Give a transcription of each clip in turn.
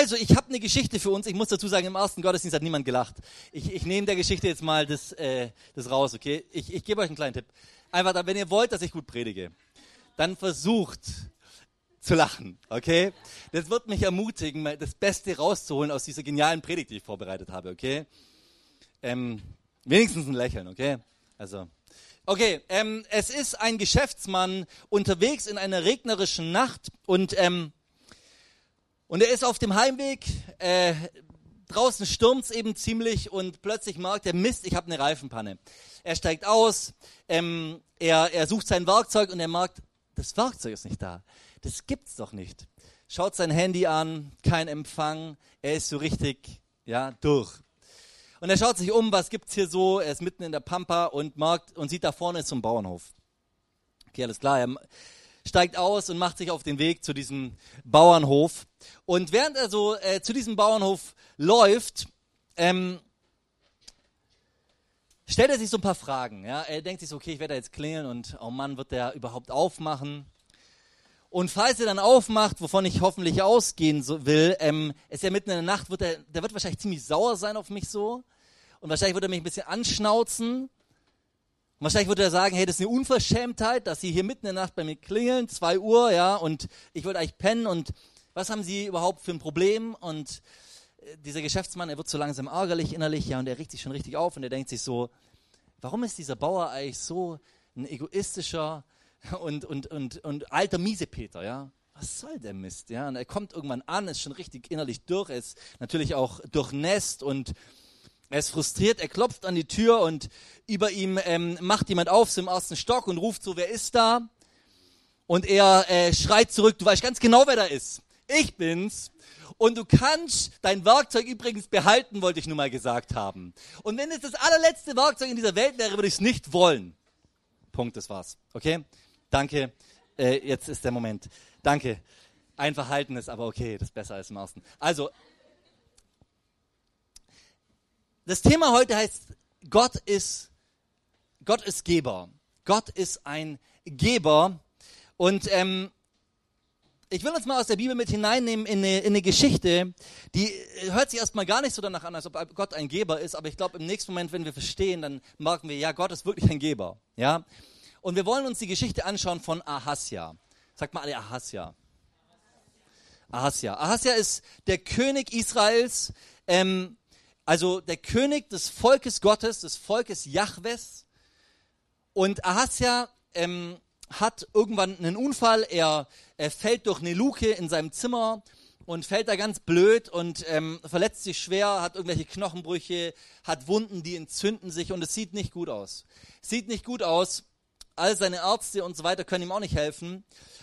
also ich habe eine Geschichte für uns. Ich muss dazu sagen, im ersten Gottesdienst hat niemand gelacht. Ich, ich nehme der Geschichte jetzt mal das, äh, das raus, okay? Ich, ich gebe euch einen kleinen Tipp. Einfach, wenn ihr wollt, dass ich gut predige, dann versucht zu lachen, okay? Das wird mich ermutigen, das Beste rauszuholen aus dieser genialen Predigt, die ich vorbereitet habe, okay? Ähm, wenigstens ein Lächeln, okay? Also, okay, ähm, es ist ein Geschäftsmann unterwegs in einer regnerischen Nacht und ähm, und er ist auf dem Heimweg. Äh, draußen stürmt eben ziemlich und plötzlich merkt er, Mist, ich habe eine Reifenpanne. Er steigt aus, ähm, er, er sucht sein Werkzeug und er merkt, das Werkzeug ist nicht da. Das gibt's doch nicht. Schaut sein Handy an, kein Empfang, er ist so richtig, ja, durch. Und er schaut sich um, was gibt's hier so? Er ist mitten in der Pampa und merkt und sieht da vorne ist so ein Bauernhof. Okay, alles klar. Er steigt aus und macht sich auf den Weg zu diesem Bauernhof. Und während er so äh, zu diesem Bauernhof läuft, ähm, stellt er sich so ein paar Fragen. Ja? Er denkt sich so, okay, ich werde da jetzt klingeln und oh Mann, wird der überhaupt aufmachen? Und falls er dann aufmacht, wovon ich hoffentlich ausgehen so will, ähm, ist ja mitten in der Nacht, wird er, der wird wahrscheinlich ziemlich sauer sein auf mich so. Und wahrscheinlich wird er mich ein bisschen anschnauzen. Wahrscheinlich würde er sagen, hey, das ist eine Unverschämtheit, dass Sie hier mitten in der Nacht bei mir klingeln, zwei Uhr, ja, und ich würde eigentlich pennen und was haben Sie überhaupt für ein Problem? Und äh, dieser Geschäftsmann, er wird so langsam ärgerlich innerlich, ja, und er riecht sich schon richtig auf und er denkt sich so, warum ist dieser Bauer eigentlich so ein egoistischer und, und, und, und alter Miesepeter, ja? Was soll der Mist, ja? Und er kommt irgendwann an, ist schon richtig innerlich durch, ist natürlich auch durchnässt und er ist frustriert, er klopft an die Tür und über ihm ähm, macht jemand auf, so im ersten Stock und ruft so, wer ist da? Und er äh, schreit zurück, du weißt ganz genau, wer da ist. Ich bin's. Und du kannst dein Werkzeug übrigens behalten, wollte ich nur mal gesagt haben. Und wenn es das allerletzte Werkzeug in dieser Welt wäre, würde ich es nicht wollen. Punkt, das war's. Okay? Danke. Äh, jetzt ist der Moment. Danke. Ein Verhalten ist aber okay, das ist besser als im ersten. Also, das Thema heute heißt, Gott ist, Gott ist Geber. Gott ist ein Geber. Und ähm, ich will uns mal aus der Bibel mit hineinnehmen in eine, in eine Geschichte, die hört sich erstmal gar nicht so danach an, als ob Gott ein Geber ist, aber ich glaube, im nächsten Moment, wenn wir verstehen, dann merken wir, ja, Gott ist wirklich ein Geber. Ja? Und wir wollen uns die Geschichte anschauen von Ahasja. Sagt mal alle Ahasja. Ahasja. Ahasja ist der König Israels. Ähm, also der König des Volkes Gottes, des Volkes Jahwes. Und Ahasja ähm, hat irgendwann einen Unfall. Er, er fällt durch eine Luke in seinem Zimmer und fällt da ganz blöd und ähm, verletzt sich schwer, hat irgendwelche Knochenbrüche, hat Wunden, die entzünden sich und es sieht nicht gut aus. Sieht nicht gut aus. All seine Ärzte und so weiter können ihm auch nicht helfen.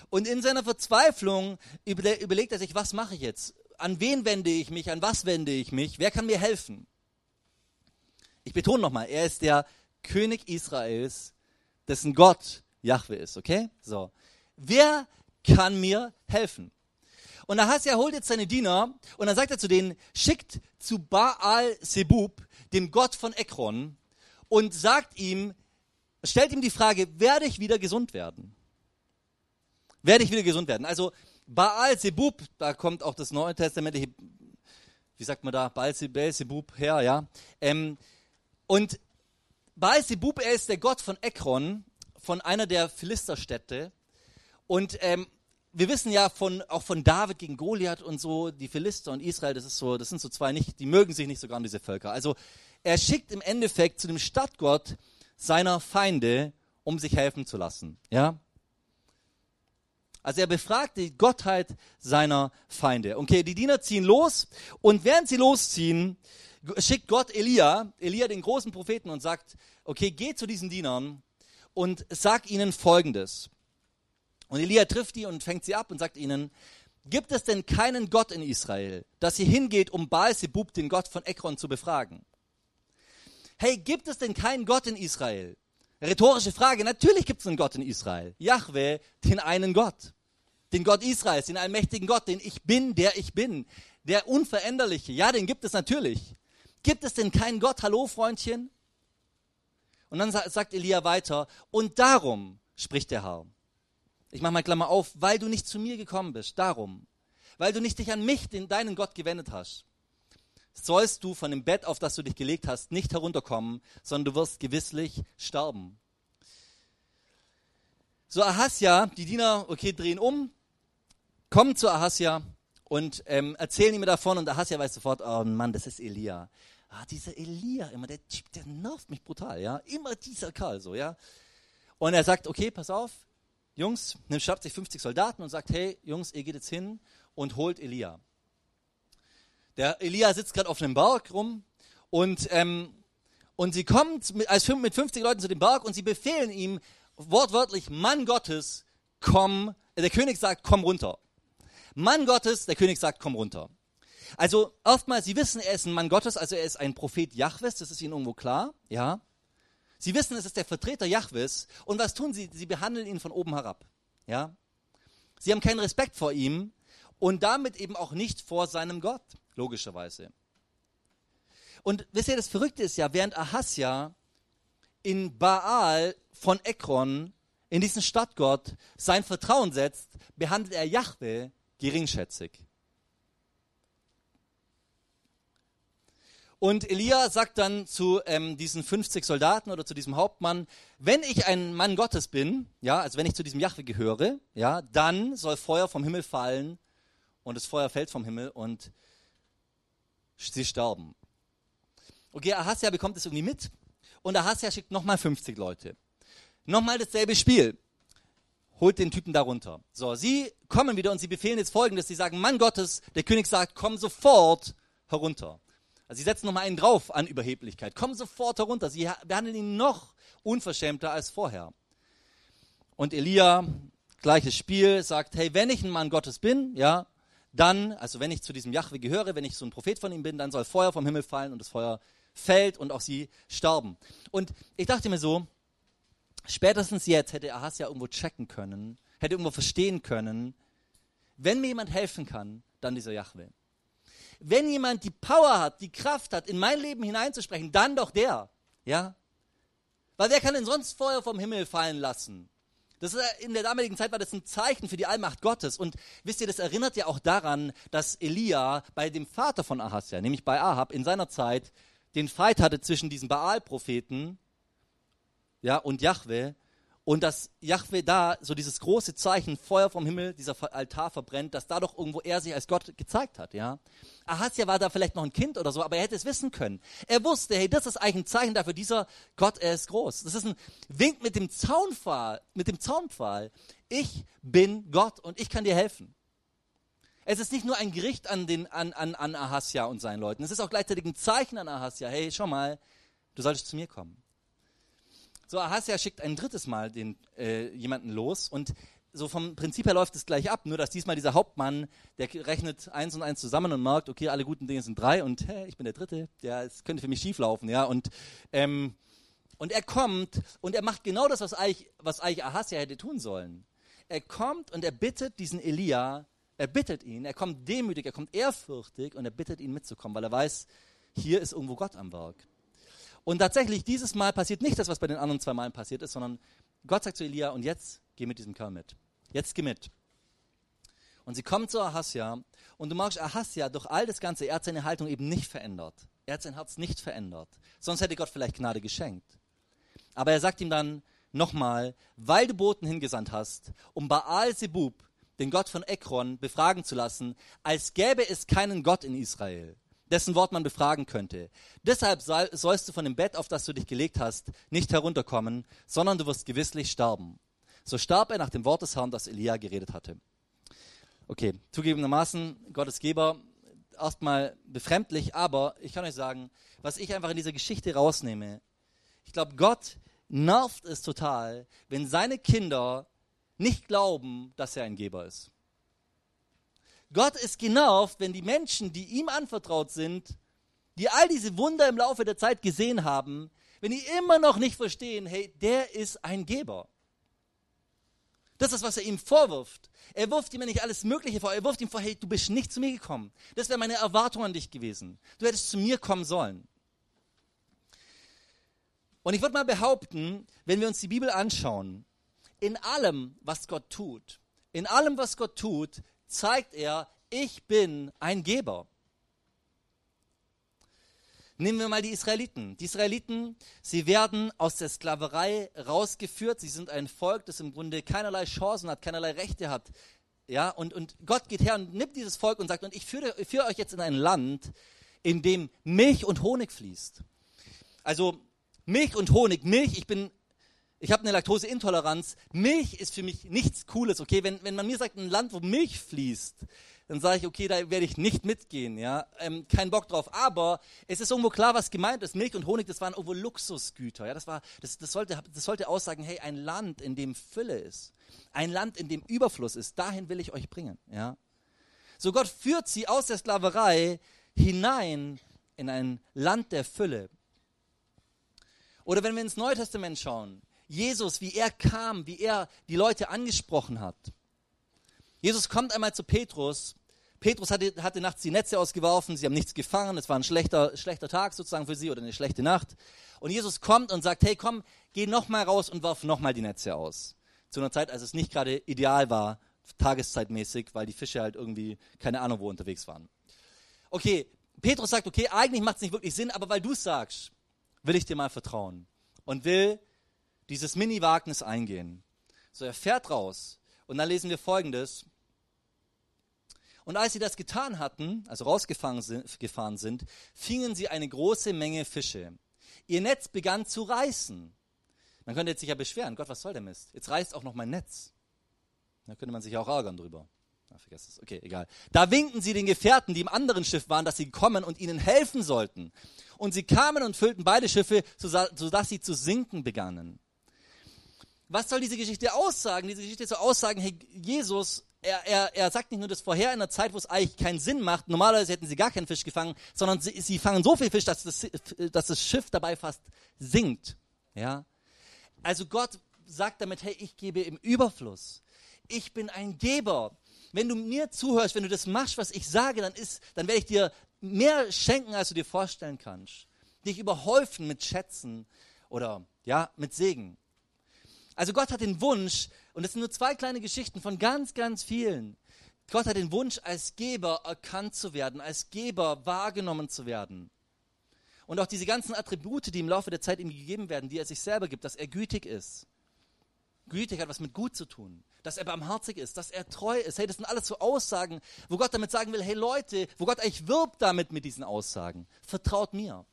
Und in seiner Verzweiflung überlegt er sich, was mache ich jetzt? An wen wende ich mich, an was wende ich mich, wer kann mir helfen? Ich betone nochmal, er ist der König Israels, dessen Gott Jahwe ist, okay? So. Wer kann mir helfen? Und Ahasja holt jetzt seine Diener und dann sagt er zu denen, schickt zu Baal Sebub, dem Gott von Ekron, und sagt ihm, stellt ihm die Frage, werde ich wieder gesund werden? Werde ich wieder gesund werden? Also Baal Zebub, da kommt auch das Neue Testamentliche, wie sagt man da, Baal Zebub her, ja. Ähm, und Baal Zebub, er ist der Gott von Ekron, von einer der Philisterstädte. Und ähm, wir wissen ja von, auch von David gegen Goliath und so, die Philister und Israel, das ist so, das sind so zwei nicht, die mögen sich nicht so gern, diese Völker. Also er schickt im Endeffekt zu dem Stadtgott seiner Feinde, um sich helfen zu lassen. Ja? Also er befragt die Gottheit seiner Feinde. Okay, die Diener ziehen los und während sie losziehen, schickt Gott Elia, Elia den großen Propheten und sagt, okay, geh zu diesen Dienern und sag ihnen Folgendes. Und Elia trifft die und fängt sie ab und sagt ihnen, gibt es denn keinen Gott in Israel, dass ihr hingeht, um Baal-Zebub, den Gott von Ekron, zu befragen? Hey, gibt es denn keinen Gott in Israel? Rhetorische Frage. Natürlich gibt es einen Gott in Israel. Yahweh, den einen Gott den Gott Israels, den allmächtigen Gott, den ich bin, der ich bin, der Unveränderliche. Ja, den gibt es natürlich. Gibt es denn keinen Gott? Hallo, Freundchen? Und dann sagt Elia weiter, und darum spricht der Herr. Ich mache mal Klammer auf, weil du nicht zu mir gekommen bist, darum. weil du nicht dich an mich, den deinen Gott, gewendet hast, sollst du von dem Bett, auf das du dich gelegt hast, nicht herunterkommen, sondern du wirst gewisslich sterben. So Ahasja, die Diener, okay, drehen um, kommen zu Ahasja und ähm, erzählen ihm davon und Ahasja weiß sofort, oh Mann, das ist Elia. Ah, dieser Elia, immer der Typ, der nervt mich brutal, ja. Immer dieser Karl, so, ja. Und er sagt, okay, pass auf, Jungs, nimmt schnappt sich 50 Soldaten und sagt, hey, Jungs, ihr geht jetzt hin und holt Elia. Der Elia sitzt gerade auf einem Berg rum und, ähm, und sie kommt mit, als mit 50 Leuten zu dem Berg und sie befehlen ihm wortwörtlich, Mann Gottes, komm, der König sagt, komm runter. Mann Gottes, der König sagt, komm runter. Also oftmals, Sie wissen, er ist ein Mann Gottes, also er ist ein Prophet Jahwes, das ist Ihnen irgendwo klar, ja. Sie wissen, es ist der Vertreter Jahwes und was tun Sie? Sie behandeln ihn von oben herab, ja. Sie haben keinen Respekt vor ihm und damit eben auch nicht vor seinem Gott, logischerweise. Und wisst ihr, das Verrückte ist ja, während Ahasja in Baal von Ekron, in diesen Stadtgott, sein Vertrauen setzt, behandelt er Jahwe geringschätzig. Und Elia sagt dann zu ähm, diesen 50 Soldaten oder zu diesem Hauptmann, wenn ich ein Mann Gottes bin, ja, also wenn ich zu diesem Jahwe gehöre, ja, dann soll Feuer vom Himmel fallen und das Feuer fällt vom Himmel und sie sterben. Okay, Ahasja bekommt es irgendwie mit und Ahasja schickt nochmal 50 Leute. Nochmal dasselbe Spiel. Holt den Typen darunter. So, sie kommen wieder und sie befehlen jetzt folgendes. Sie sagen, Mann Gottes, der König sagt, komm sofort herunter. Also sie setzen nochmal einen drauf an Überheblichkeit. Komm sofort herunter. Sie behandeln ihn noch unverschämter als vorher. Und Elia, gleiches Spiel, sagt, hey, wenn ich ein Mann Gottes bin, ja, dann, also wenn ich zu diesem Jahwe gehöre, wenn ich so ein Prophet von ihm bin, dann soll Feuer vom Himmel fallen und das Feuer fällt und auch sie sterben. Und ich dachte mir so, spätestens jetzt hätte Ahasja irgendwo checken können, hätte irgendwo verstehen können, wenn mir jemand helfen kann, dann dieser Jahwe. Wenn jemand die Power hat, die Kraft hat, in mein Leben hineinzusprechen, dann doch der. Ja? Weil wer kann denn sonst Feuer vom Himmel fallen lassen? Das ist, in der damaligen Zeit war das ein Zeichen für die Allmacht Gottes. Und wisst ihr, das erinnert ja auch daran, dass Elia bei dem Vater von Ahasja, nämlich bei Ahab, in seiner Zeit den Fight hatte zwischen diesen Baal-Propheten ja, und Jahwe und dass Jahwe da so dieses große Zeichen Feuer vom Himmel, dieser Altar verbrennt, dass da doch irgendwo er sich als Gott gezeigt hat, ja. Ahasja war da vielleicht noch ein Kind oder so, aber er hätte es wissen können. Er wusste, hey, das ist eigentlich ein Zeichen dafür, dieser Gott, er ist groß. Das ist ein Wink mit dem Zaunpfahl, mit dem Zaunpfahl. Ich bin Gott und ich kann dir helfen. Es ist nicht nur ein Gericht an, den, an, an, an Ahasja und seinen Leuten. Es ist auch gleichzeitig ein Zeichen an Ahasja. Hey, schau mal, du solltest zu mir kommen. So, Ahasja schickt ein drittes Mal den, äh, jemanden los und so vom Prinzip her läuft es gleich ab, nur dass diesmal dieser Hauptmann, der rechnet eins und eins zusammen und merkt, okay, alle guten Dinge sind drei und hey, ich bin der Dritte, ja, es könnte für mich schief laufen, ja, und, ähm, und er kommt und er macht genau das, was eigentlich, was eigentlich Ahasja hätte tun sollen. Er kommt und er bittet diesen Elia, er bittet ihn, er kommt demütig, er kommt ehrfürchtig und er bittet ihn mitzukommen, weil er weiß, hier ist irgendwo Gott am Werk. Und tatsächlich, dieses Mal passiert nicht das, was bei den anderen zwei Malen passiert ist, sondern Gott sagt zu Elia, und jetzt geh mit diesem Kerl mit. Jetzt geh mit. Und sie kommen zu Ahasja und du magst Ahasja durch all das Ganze, er hat seine Haltung eben nicht verändert. Er hat sein Herz nicht verändert. Sonst hätte Gott vielleicht Gnade geschenkt. Aber er sagt ihm dann nochmal, weil du Boten hingesandt hast, um Baal Zebub, den Gott von Ekron, befragen zu lassen, als gäbe es keinen Gott in Israel dessen Wort man befragen könnte. Deshalb sollst du von dem Bett, auf das du dich gelegt hast, nicht herunterkommen, sondern du wirst gewisslich sterben. So starb er nach dem Wort des Herrn, das Elia geredet hatte. Okay, zugegebenermaßen, Gottes Geber, erstmal befremdlich, aber ich kann euch sagen, was ich einfach in dieser Geschichte rausnehme, ich glaube, Gott nervt es total, wenn seine Kinder nicht glauben, dass er ein Geber ist. Gott ist genervt, wenn die Menschen, die ihm anvertraut sind, die all diese Wunder im Laufe der Zeit gesehen haben, wenn die immer noch nicht verstehen, hey, der ist ein Geber. Das ist, was er ihm vorwirft. Er wirft ihm ja nicht alles Mögliche vor. Er wirft ihm vor, hey, du bist nicht zu mir gekommen. Das wäre meine Erwartung an dich gewesen. Du hättest zu mir kommen sollen. Und ich würde mal behaupten, wenn wir uns die Bibel anschauen, in allem, was Gott tut, in allem, was Gott tut, zeigt er, Ich bin ein Geber. Nehmen wir mal die Israeliten. Die Israeliten, sie werden aus der Sklaverei rausgeführt. Sie sind ein Volk, das im Grunde keinerlei Chancen hat, keinerlei Rechte hat. Ja, und, und Gott geht her und nimmt dieses Volk und sagt, und ich führe, führe euch jetzt in ein Land, in dem Milch und Honig fließt. Also Milch und Honig, Milch, ich bin, ich habe eine Laktoseintoleranz. Milch ist für mich nichts Cooles, okay? Wenn, wenn man mir sagt, ein Land, wo Milch fließt, dann sage ich, okay, da werde ich nicht mitgehen, ja, ähm, kein Bock drauf. Aber es ist irgendwo klar, was gemeint ist. Milch und Honig, das waren irgendwo Luxusgüter, ja, das war, das, das sollte, das sollte aussagen, hey, ein Land, in dem Fülle ist, ein Land, in dem Überfluss ist, dahin will ich euch bringen, ja. So Gott führt sie aus der Sklaverei hinein in ein Land der Fülle. Oder wenn wir ins Neue Testament schauen, Jesus, wie er kam, wie er die Leute angesprochen hat. Jesus kommt einmal zu Petrus. Petrus hatte, hatte nachts die Netze ausgeworfen, sie haben nichts gefangen, es war ein schlechter, schlechter Tag sozusagen für sie oder eine schlechte Nacht. Und Jesus kommt und sagt, hey komm, geh nochmal raus und wirf nochmal die Netze aus. Zu einer Zeit, als es nicht gerade ideal war, tageszeitmäßig, weil die Fische halt irgendwie keine Ahnung wo unterwegs waren. Okay, Petrus sagt, okay, eigentlich macht es nicht wirklich Sinn, aber weil du es sagst, will ich dir mal vertrauen und will dieses Mini-Wagnis eingehen. So, er fährt raus und dann lesen wir folgendes. Und als sie das getan hatten, also rausgefahren sind, fingen sie eine große Menge Fische. Ihr Netz begann zu reißen. Man könnte jetzt sich ja beschweren, Gott, was soll der Mist? Jetzt reißt auch noch mein Netz. Da könnte man sich auch ärgern drüber. Ah, vergesst es. Okay, egal. Da winkten sie den Gefährten, die im anderen Schiff waren, dass sie kommen und ihnen helfen sollten. Und sie kamen und füllten beide Schiffe, sodass sie zu sinken begannen. Was soll diese Geschichte aussagen? Diese Geschichte soll aussagen, hey, Jesus, er, er, er sagt nicht nur das vorher in einer Zeit, wo es eigentlich keinen Sinn macht, normalerweise hätten sie gar keinen Fisch gefangen, sondern sie, sie fangen so viel Fisch, dass das, dass das Schiff dabei fast sinkt. Ja? Also Gott sagt damit, hey, ich gebe im Überfluss. Ich bin ein Geber. Wenn du mir zuhörst, wenn du das machst, was ich sage, dann, ist, dann werde ich dir mehr schenken, als du dir vorstellen kannst. Dich überhäufen mit Schätzen oder ja, mit Segen. Also Gott hat den Wunsch, und das sind nur zwei kleine Geschichten von ganz, ganz vielen. Gott hat den Wunsch, als Geber erkannt zu werden, als Geber wahrgenommen zu werden. Und auch diese ganzen Attribute, die im Laufe der Zeit ihm gegeben werden, die er sich selber gibt, dass er gütig ist. Gütig hat was mit gut zu tun. Dass er barmherzig ist, dass er treu ist. Hey, das sind alles so Aussagen, wo Gott damit sagen will, hey Leute, wo Gott eigentlich wirbt damit mit diesen Aussagen. Vertraut mir.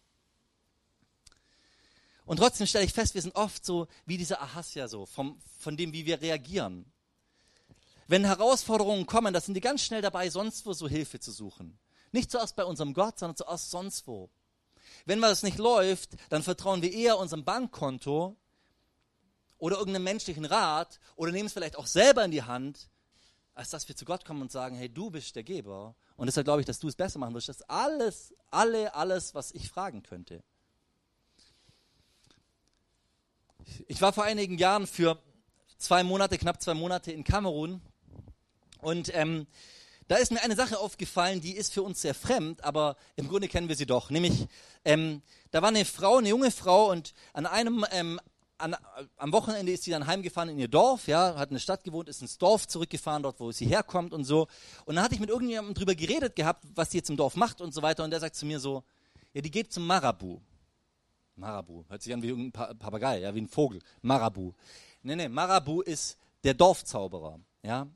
Und trotzdem stelle ich fest, wir sind oft so wie dieser Ahasja so, vom, von dem, wie wir reagieren. Wenn Herausforderungen kommen, da sind die ganz schnell dabei, sonst wo so Hilfe zu suchen. Nicht zuerst bei unserem Gott, sondern zuerst sonst wo. Wenn was nicht läuft, dann vertrauen wir eher unserem Bankkonto oder irgendeinem menschlichen Rat oder nehmen es vielleicht auch selber in die Hand, als dass wir zu Gott kommen und sagen, hey, du bist der Geber. Und deshalb glaube ich, dass du es besser machen wirst. Das ist alles, alle, alles, was ich fragen könnte. Ich war vor einigen Jahren für zwei Monate, knapp zwei Monate in Kamerun und ähm, da ist mir eine Sache aufgefallen, die ist für uns sehr fremd, aber im Grunde kennen wir sie doch. Nämlich, ähm, da war eine Frau, eine junge Frau und an einem ähm, an, am Wochenende ist sie dann heimgefahren in ihr Dorf, ja, hat in der Stadt gewohnt, ist ins Dorf zurückgefahren, dort, wo sie herkommt und so. Und dann hatte ich mit irgendjemandem drüber geredet gehabt, was sie jetzt im Dorf macht und so weiter. Und der sagt zu mir so, ja, die geht zum Marabu. Marabu. Hört sich an wie ein Papagei, ja, wie ein Vogel. Marabu. Nee, nee, Marabu ist der Dorfzauberer, ja.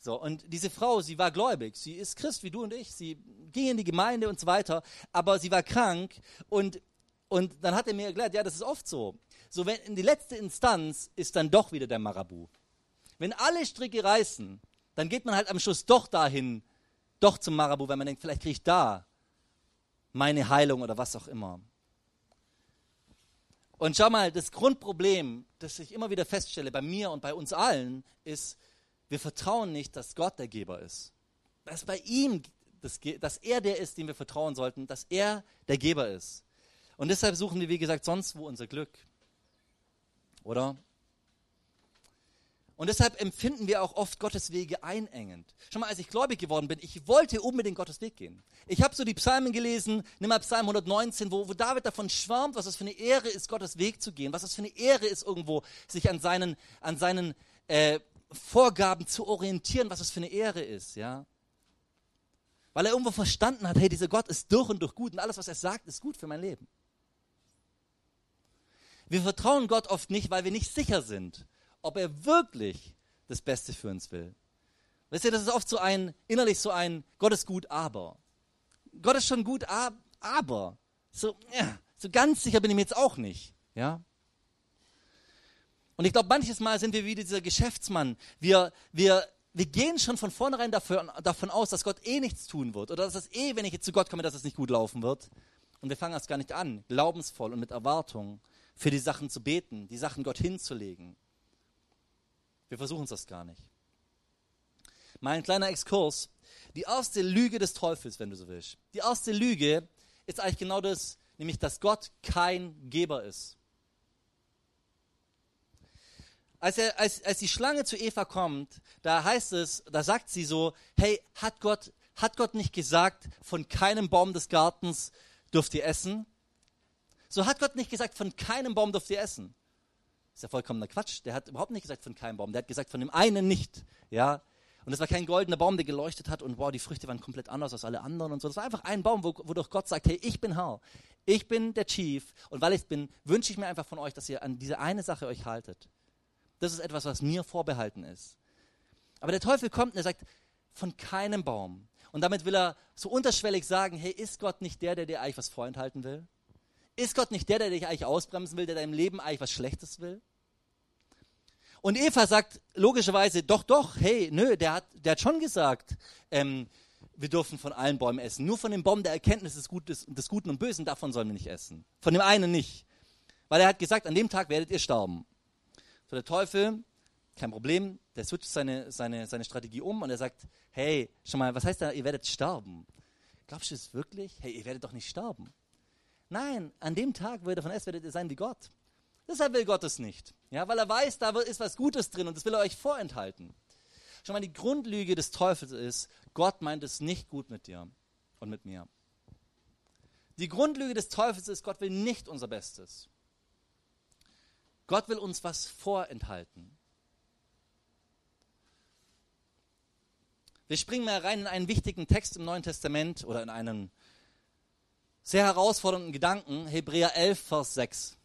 So, und diese Frau, sie war gläubig, sie ist Christ wie du und ich, sie ging in die Gemeinde und so weiter, aber sie war krank und, und dann hat er mir erklärt, ja, das ist oft so. So, wenn in die letzte Instanz ist dann doch wieder der Marabu. Wenn alle Stricke reißen, dann geht man halt am Schluss doch dahin, doch zum Marabu, wenn man denkt, vielleicht kriege ich da meine Heilung oder was auch immer. Und schau mal, das Grundproblem, das ich immer wieder feststelle bei mir und bei uns allen, ist, wir vertrauen nicht, dass Gott der Geber ist. Dass bei ihm, dass er der ist, dem wir vertrauen sollten, dass er der Geber ist. Und deshalb suchen wir, wie gesagt, sonst wo unser Glück. Oder? Und deshalb empfinden wir auch oft Gottes Wege einengend. Schon mal, als ich gläubig geworden bin, ich wollte unbedingt Gottes Weg gehen. Ich habe so die Psalmen gelesen, nimm mal Psalm 119, wo, wo David davon schwärmt, was es für eine Ehre ist, Gottes Weg zu gehen, was es für eine Ehre ist, irgendwo sich an seinen, an seinen äh, Vorgaben zu orientieren, was es für eine Ehre ist, ja. Weil er irgendwo verstanden hat, hey, dieser Gott ist durch und durch gut und alles, was er sagt, ist gut für mein Leben. Wir vertrauen Gott oft nicht, weil wir nicht sicher sind, ob er wirklich das Beste für uns will. Wisst ihr, das ist oft so ein, innerlich so ein, Gott ist gut, aber. Gott ist schon gut, aber. So, ja, so ganz sicher bin ich mir jetzt auch nicht. Ja? Und ich glaube, manches Mal sind wir wie dieser Geschäftsmann. Wir, wir, wir gehen schon von vornherein dafür, davon aus, dass Gott eh nichts tun wird. Oder dass es eh, wenn ich jetzt zu Gott komme, dass es nicht gut laufen wird. Und wir fangen erst gar nicht an, glaubensvoll und mit Erwartung für die Sachen zu beten, die Sachen Gott hinzulegen. Wir versuchen es das gar nicht. Mal ein kleiner Exkurs. Die erste Lüge des Teufels, wenn du so willst. Die erste Lüge ist eigentlich genau das, nämlich dass Gott kein Geber ist. Als, er, als, als die Schlange zu Eva kommt, da heißt es, da sagt sie so, hey, hat Gott, hat Gott nicht gesagt, von keinem Baum des Gartens dürft ihr essen? So hat Gott nicht gesagt, von keinem Baum dürft ihr essen. Das ist ja vollkommener Quatsch. Der hat überhaupt nicht gesagt von keinem Baum. Der hat gesagt von dem einen nicht. Ja. Und das war kein goldener Baum, der geleuchtet hat und wow, die Früchte waren komplett anders als alle anderen und so. Das war einfach ein Baum, wodurch Gott sagt, hey, ich bin Herr. Ich bin der Chief. Und weil ich bin, wünsche ich mir einfach von euch, dass ihr an diese eine Sache euch haltet. Das ist etwas, was mir vorbehalten ist. Aber der Teufel kommt und er sagt, von keinem Baum. Und damit will er so unterschwellig sagen, hey, ist Gott nicht der, der dir eigentlich was vorenthalten will? Ist Gott nicht der, der dich eigentlich ausbremsen will, der deinem Leben eigentlich was Schlechtes will? Und Eva sagt logischerweise, doch, doch, hey, nö, der hat, der hat schon gesagt, ähm, wir dürfen von allen Bäumen essen. Nur von dem Baum der Erkenntnis des, Gutes, des Guten und Bösen, davon sollen wir nicht essen. Von dem einen nicht. Weil er hat gesagt, an dem Tag werdet ihr sterben. So der Teufel, kein Problem, der switcht seine, seine, seine Strategie um und er sagt, hey, schon mal, was heißt da, ihr werdet sterben? Glaubst du es wirklich? Hey, ihr werdet doch nicht sterben. Nein, an dem Tag, wo ihr davon esst, werdet ihr sein wie Gott. Deshalb will Gott es nicht. Ja, weil er weiß, da ist was Gutes drin und das will er euch vorenthalten. Schon mal die Grundlüge des Teufels ist, Gott meint es nicht gut mit dir und mit mir. Die Grundlüge des Teufels ist, Gott will nicht unser Bestes. Gott will uns was vorenthalten. Wir springen mal rein in einen wichtigen Text im Neuen Testament oder in einen sehr herausfordernden Gedanken, Hebräer 11, Vers 6.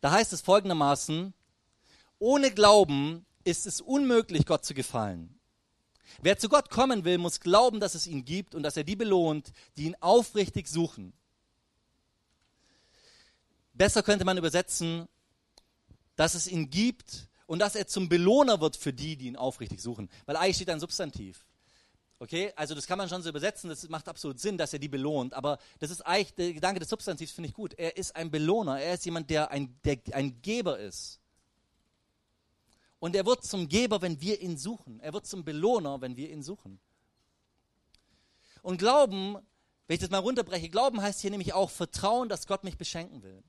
Da heißt es folgendermaßen, ohne Glauben ist es unmöglich, Gott zu gefallen. Wer zu Gott kommen will, muss glauben, dass es ihn gibt und dass er die belohnt, die ihn aufrichtig suchen. Besser könnte man übersetzen, dass es ihn gibt und dass er zum Belohner wird für die, die ihn aufrichtig suchen. Weil eigentlich steht ein Substantiv. Okay, also das kann man schon so übersetzen, das macht absolut Sinn, dass er die belohnt, aber das ist eigentlich, der Gedanke des Substantivs finde ich gut. Er ist ein Belohner, er ist jemand, der ein, der ein Geber ist. Und er wird zum Geber, wenn wir ihn suchen. Er wird zum Belohner, wenn wir ihn suchen. Und Glauben, wenn ich das mal runterbreche, Glauben heißt hier nämlich auch Vertrauen, dass Gott mich beschenken will.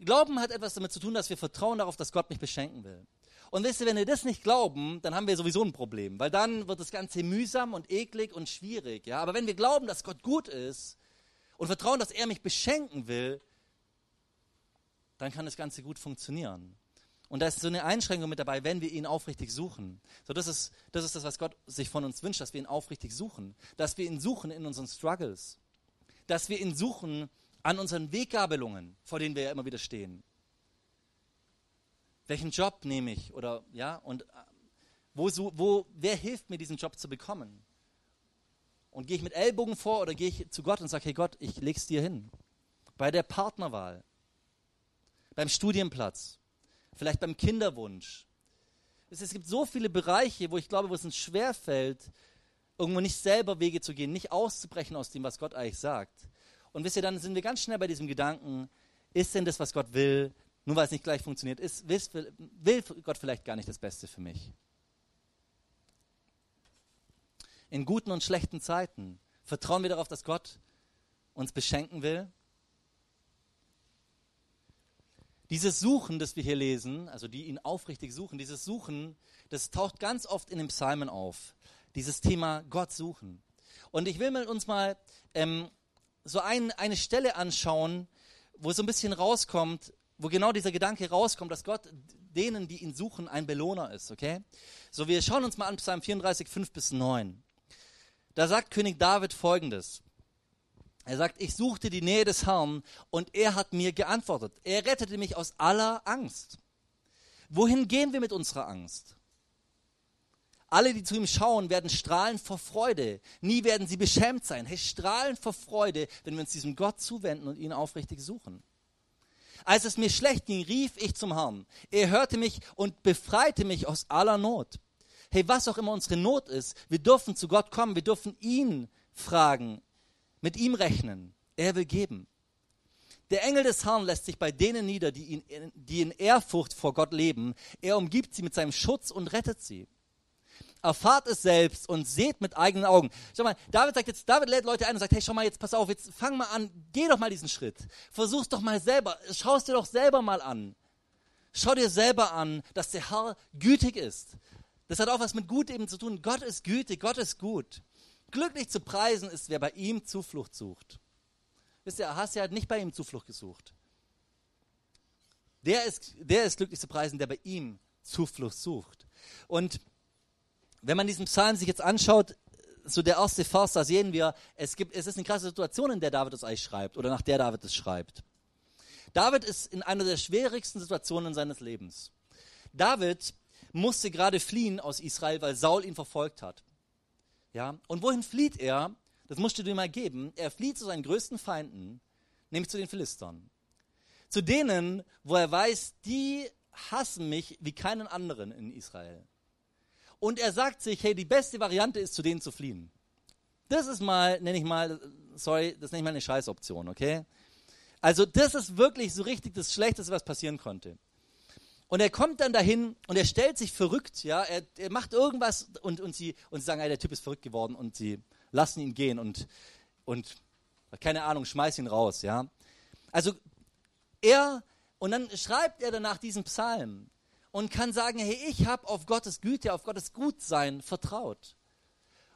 Glauben hat etwas damit zu tun, dass wir vertrauen darauf, dass Gott mich beschenken will. Und wisst ihr, wenn wir das nicht glauben, dann haben wir sowieso ein Problem, weil dann wird das Ganze mühsam und eklig und schwierig. Ja? Aber wenn wir glauben, dass Gott gut ist und vertrauen, dass er mich beschenken will, dann kann das Ganze gut funktionieren. Und da ist so eine Einschränkung mit dabei, wenn wir ihn aufrichtig suchen. So, das ist, das ist das, was Gott sich von uns wünscht, dass wir ihn aufrichtig suchen. Dass wir ihn suchen in unseren Struggles. Dass wir ihn suchen an unseren Weggabelungen, vor denen wir ja immer wieder stehen welchen Job nehme ich oder ja und äh, wo, wo, wer hilft mir diesen Job zu bekommen? Und gehe ich mit Ellbogen vor oder gehe ich zu Gott und sage, hey Gott, ich leg's dir hin. Bei der Partnerwahl, beim Studienplatz, vielleicht beim Kinderwunsch. Es, gibt so viele Bereiche, wo ich glaube, wo es uns schwerfällt, irgendwo nicht selber Wege zu gehen, nicht auszubrechen aus dem, was Gott eigentlich sagt. Und wisst ihr, dann sind wir ganz schnell bei diesem Gedanken, ist denn das, was Gott will, nur weil es nicht gleich funktioniert, ist, will Gott vielleicht gar nicht das Beste für mich. In guten und schlechten Zeiten vertrauen wir darauf, dass Gott uns beschenken will. Dieses Suchen, das wir hier lesen, also die ihn aufrichtig suchen, dieses Suchen, das taucht ganz oft in den Psalmen auf. Dieses Thema Gott suchen. Und ich will mit uns mal ähm, so ein, eine Stelle anschauen, wo so ein bisschen rauskommt, wo genau dieser Gedanke rauskommt, dass Gott denen, die ihn suchen, ein Belohner ist, okay? So, wir schauen uns mal an Psalm 34, 5 bis 9. Da sagt König David folgendes. Er sagt, ich suchte die Nähe des Herrn und er hat mir geantwortet. Er rettete mich aus aller Angst. Wohin gehen wir mit unserer Angst? Alle, die zu ihm schauen, werden strahlen vor Freude. Nie werden sie beschämt sein. Hey, strahlen vor Freude, wenn wir uns diesem Gott zuwenden und ihn aufrichtig suchen. Als es mir schlecht ging, rief ich zum Herrn. Er hörte mich und befreite mich aus aller Not. Hey, was auch immer unsere Not ist, wir dürfen zu Gott kommen, wir dürfen ihn fragen, mit ihm rechnen. Er will geben. Der Engel des Herrn lässt sich bei denen nieder, die, ihn, die in Ehrfurcht vor Gott leben. Er umgibt sie mit seinem Schutz und rettet sie. Erfahrt es selbst und seht mit eigenen Augen. Schau mal, David sagt jetzt, David lädt Leute ein und sagt, hey, schau mal, jetzt pass auf, jetzt fang mal an, geh doch mal diesen Schritt. Versuch's doch mal selber, schau es dir doch selber mal an. Schau dir selber an, dass der Herr gütig ist. Das hat auch was mit Gut eben zu tun. Gott ist gütig, Gott ist gut. Glücklich zu preisen ist, wer bei ihm Zuflucht sucht. Wisst ihr, Ahasia hat nicht bei ihm Zuflucht gesucht. Der ist, der ist glücklich zu preisen, der bei ihm Zuflucht sucht. Und wenn man diesen Psalm sich jetzt anschaut, so der erste Vers, da sehen wir, es, gibt, es ist eine krasse Situation, in der David das eigentlich schreibt oder nach der David es schreibt. David ist in einer der schwierigsten Situationen seines Lebens. David musste gerade fliehen aus Israel, weil Saul ihn verfolgt hat. Ja? Und wohin flieht er? Das musst du dir mal geben. Er flieht zu seinen größten Feinden, nämlich zu den Philistern. Zu denen, wo er weiß, die hassen mich wie keinen anderen in Israel. Und er sagt sich, hey, die beste Variante ist, zu denen zu fliehen. Das ist mal, nenne ich mal, sorry, das nenne ich mal eine Scheißoption, okay? Also das ist wirklich so richtig das Schlechteste, was passieren konnte. Und er kommt dann dahin und er stellt sich verrückt, ja, er, er macht irgendwas und, und, sie, und sie sagen, hey, der Typ ist verrückt geworden und sie lassen ihn gehen und, und keine Ahnung, schmeißen ihn raus, ja. Also er, und dann schreibt er danach diesen Psalm und kann sagen, hey, ich habe auf Gottes Güte, auf Gottes Gutsein vertraut.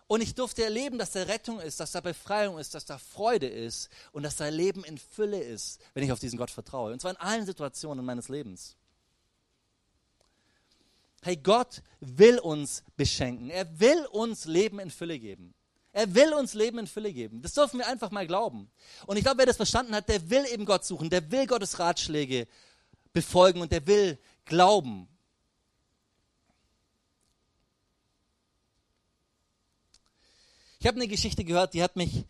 Und ich durfte erleben, dass da Rettung ist, dass da Befreiung ist, dass da Freude ist und dass da Leben in Fülle ist, wenn ich auf diesen Gott vertraue. Und zwar in allen Situationen meines Lebens. Hey, Gott will uns beschenken. Er will uns Leben in Fülle geben. Er will uns Leben in Fülle geben. Das dürfen wir einfach mal glauben. Und ich glaube, wer das verstanden hat, der will eben Gott suchen, der will Gottes Ratschläge befolgen und der will glauben. Ich habe eine Geschichte gehört, die hat mich,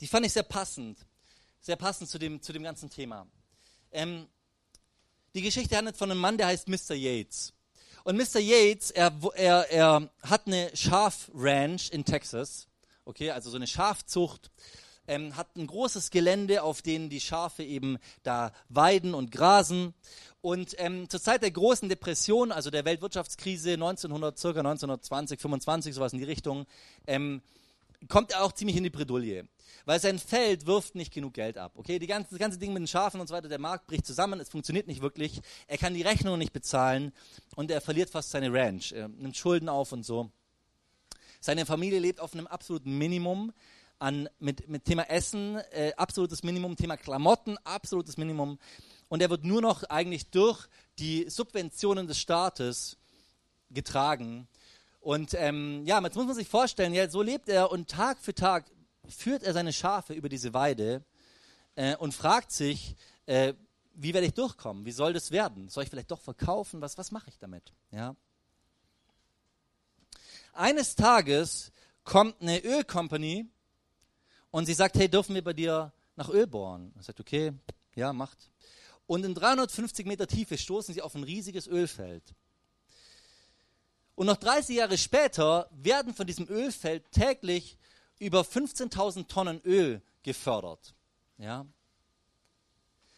die fand ich sehr passend, sehr passend zu dem, zu dem ganzen Thema. Ähm, die Geschichte handelt von einem Mann, der heißt Mr. Yates. Und Mr. Yates, er, er, er hat eine Schafranch in Texas, okay, also so eine Schafzucht, ähm, hat ein großes Gelände, auf dem die Schafe eben da weiden und grasen. Und ähm, zur Zeit der großen Depression, also der Weltwirtschaftskrise 1900, circa 1920, 25, sowas in die Richtung, ähm, kommt er auch ziemlich in die Bredouille weil sein Feld wirft nicht genug Geld ab. Okay, die ganze, das ganze Ding mit den Schafen und so weiter, der Markt bricht zusammen, es funktioniert nicht wirklich, er kann die Rechnung nicht bezahlen und er verliert fast seine Ranch, er nimmt Schulden auf und so. Seine Familie lebt auf einem absoluten Minimum an, mit, mit Thema Essen, äh, absolutes Minimum, Thema Klamotten, absolutes Minimum. Und er wird nur noch eigentlich durch die Subventionen des Staates getragen. Und ähm, ja, jetzt muss man sich vorstellen, ja, so lebt er und Tag für Tag führt er seine Schafe über diese Weide äh, und fragt sich, äh, wie werde ich durchkommen? Wie soll das werden? Soll ich vielleicht doch verkaufen? Was, was mache ich damit? Ja. Eines Tages kommt eine Ölcompany und sie sagt, hey, dürfen wir bei dir nach Öl bohren? Er sagt, okay, ja, macht. Und in 350 Meter Tiefe stoßen sie auf ein riesiges Ölfeld. Und noch 30 Jahre später werden von diesem Ölfeld täglich über 15.000 Tonnen Öl gefördert. Ja?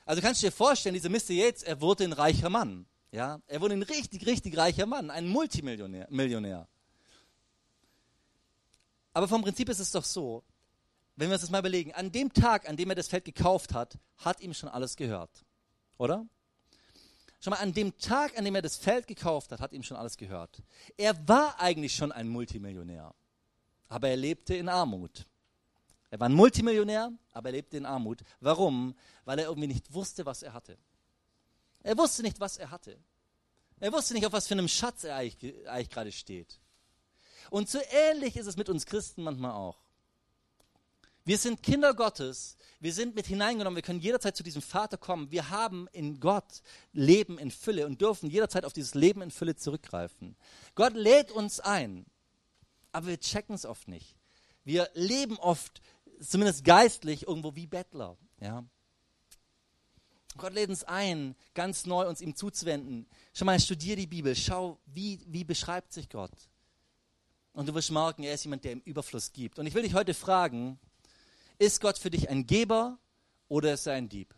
Also kannst du dir vorstellen, dieser Mr. Yates, er wurde ein reicher Mann. Ja? Er wurde ein richtig, richtig reicher Mann, ein Multimillionär. Millionär. Aber vom Prinzip ist es doch so, wenn wir uns das mal überlegen, an dem Tag, an dem er das Feld gekauft hat, hat ihm schon alles gehört. Oder? Schau mal, an dem Tag, an dem er das Feld gekauft hat, hat ihm schon alles gehört. Er war eigentlich schon ein Multimillionär aber er lebte in Armut. Er war ein Multimillionär, aber er lebte in Armut. Warum? Weil er irgendwie nicht wusste, was er hatte. Er wusste nicht, was er hatte. Er wusste nicht, auf was für einem Schatz er eigentlich, eigentlich gerade steht. Und so ähnlich ist es mit uns Christen manchmal auch. Wir sind Kinder Gottes, wir sind mit hineingenommen, wir können jederzeit zu diesem Vater kommen. Wir haben in Gott Leben in Fülle und dürfen jederzeit auf dieses Leben in Fülle zurückgreifen. Gott lädt uns ein, aber wir checken es oft nicht. Wir leben oft, zumindest geistlich, irgendwo wie Bettler. Ja? Gott lädt uns ein, ganz neu uns ihm zuzuwenden. Schau mal, studier die Bibel, schau, wie, wie beschreibt sich Gott. Und du wirst merken, er ist jemand, der im Überfluss gibt. Und ich will dich heute fragen, ist Gott für dich ein Geber oder ist er ein Dieb?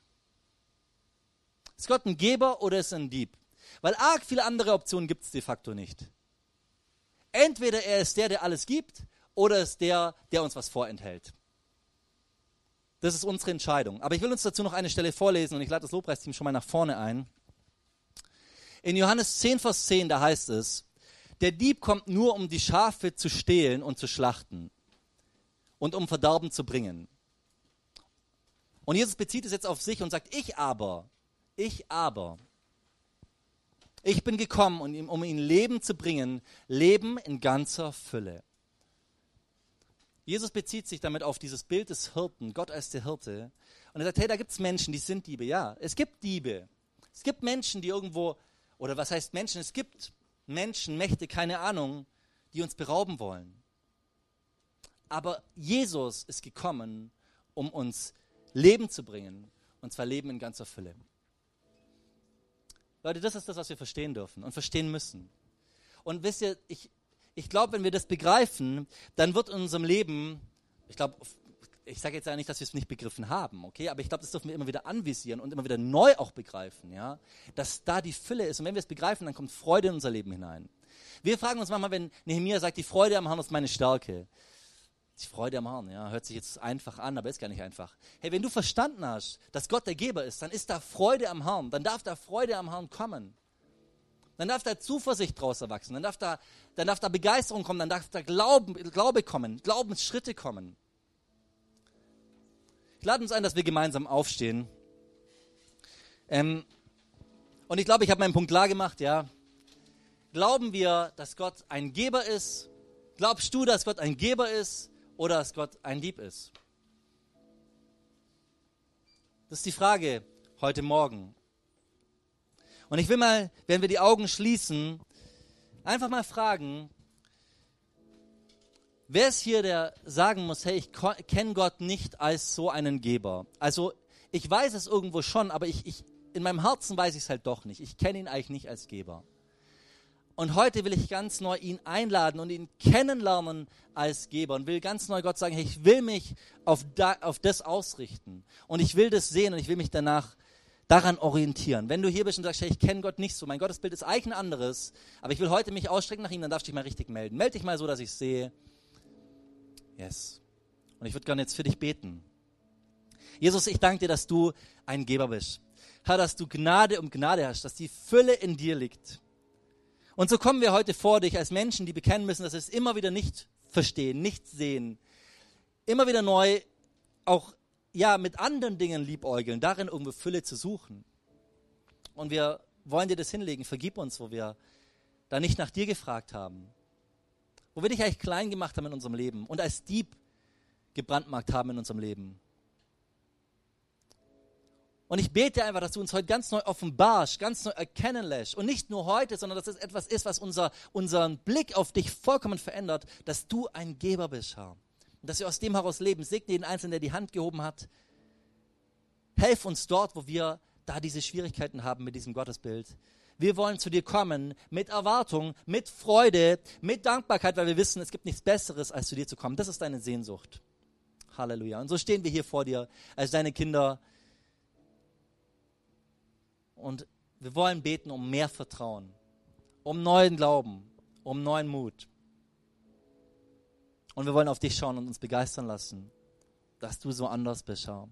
Ist Gott ein Geber oder ist er ein Dieb? Weil arg viele andere Optionen gibt es de facto nicht. Entweder er ist der, der alles gibt, oder ist der, der uns was vorenthält. Das ist unsere Entscheidung. Aber ich will uns dazu noch eine Stelle vorlesen und ich lade das Lobpreisteam schon mal nach vorne ein. In Johannes 10, Vers 10, da heißt es, der Dieb kommt nur, um die Schafe zu stehlen und zu schlachten und um Verderben zu bringen. Und Jesus bezieht es jetzt auf sich und sagt, ich aber, ich aber, ich bin gekommen, um ihnen Leben zu bringen, Leben in ganzer Fülle. Jesus bezieht sich damit auf dieses Bild des Hirten, Gott als der Hirte. Und er sagt, hey, da gibt es Menschen, die sind Diebe. Ja, es gibt Diebe. Es gibt Menschen, die irgendwo, oder was heißt Menschen? Es gibt Menschen, Mächte, keine Ahnung, die uns berauben wollen. Aber Jesus ist gekommen, um uns Leben zu bringen, und zwar Leben in ganzer Fülle. Leute, das ist das, was wir verstehen dürfen und verstehen müssen. Und wisst ihr, ich, ich glaube, wenn wir das begreifen, dann wird in unserem Leben, ich glaube, ich sage jetzt ja nicht, dass wir es nicht begriffen haben, okay, aber ich glaube, das dürfen wir immer wieder anvisieren und immer wieder neu auch begreifen, ja, dass da die Fülle ist. Und wenn wir es begreifen, dann kommt Freude in unser Leben hinein. Wir fragen uns manchmal, wenn Nehemiah sagt, die Freude am Herrn ist meine Stärke. Die Freude am Herrn, ja, hört sich jetzt einfach an, aber ist gar nicht einfach. Hey, wenn du verstanden hast, dass Gott der Geber ist, dann ist da Freude am Herrn, dann darf da Freude am Herrn kommen. Dann darf da Zuversicht draus erwachsen, dann darf da, dann darf da Begeisterung kommen, dann darf da Glauben, Glaube kommen, Glaubensschritte kommen. Ich lade uns ein, dass wir gemeinsam aufstehen. Ähm, und ich glaube, ich habe meinen Punkt klar gemacht, ja. Glauben wir, dass Gott ein Geber ist? Glaubst du, dass Gott ein Geber ist oder dass Gott ein Dieb ist? Das ist die Frage heute Morgen. Und ich will mal, wenn wir die Augen schließen, einfach mal fragen, wer ist hier, der sagen muss, hey, ich kenne Gott nicht als so einen Geber. Also ich weiß es irgendwo schon, aber ich, ich, in meinem Herzen weiß ich es halt doch nicht. Ich kenne ihn eigentlich nicht als Geber. Und heute will ich ganz neu ihn einladen und ihn kennenlernen als Geber und will ganz neu Gott sagen, hey, ich will mich auf, da, auf das ausrichten und ich will das sehen und ich will mich danach daran orientieren. Wenn du hier bist und sagst, hey, ich kenne Gott nicht so, mein Gottesbild ist eigentlich ein anderes, aber ich will heute mich ausstrecken nach ihm, dann darfst du dich mal richtig melden. Meld dich mal so, dass ich sehe. Yes. Und ich würde gerne jetzt für dich beten. Jesus, ich danke dir, dass du ein Geber bist. Herr, dass du Gnade um Gnade hast, dass die Fülle in dir liegt. Und so kommen wir heute vor dich als Menschen, die bekennen müssen, dass wir es immer wieder nicht verstehen, nicht sehen. Immer wieder neu auch ja, mit anderen Dingen liebäugeln, darin irgendwo Fülle zu suchen. Und wir wollen dir das hinlegen. Vergib uns, wo wir da nicht nach dir gefragt haben. Wo wir dich eigentlich klein gemacht haben in unserem Leben und als Dieb gebrandmarkt haben in unserem Leben. Und ich bete einfach, dass du uns heute ganz neu offenbarst, ganz neu erkennen lässt. Und nicht nur heute, sondern dass es etwas ist, was unser, unseren Blick auf dich vollkommen verändert, dass du ein Geber bist, Herr. Und dass wir aus dem heraus leben. Segne jeden Einzelnen, der die Hand gehoben hat. Helf uns dort, wo wir da diese Schwierigkeiten haben mit diesem Gottesbild. Wir wollen zu dir kommen mit Erwartung, mit Freude, mit Dankbarkeit, weil wir wissen, es gibt nichts Besseres, als zu dir zu kommen. Das ist deine Sehnsucht. Halleluja. Und so stehen wir hier vor dir als deine Kinder. Und wir wollen beten um mehr Vertrauen, um neuen Glauben, um neuen Mut. Und wir wollen auf dich schauen und uns begeistern lassen, dass du so anders bist, Herr.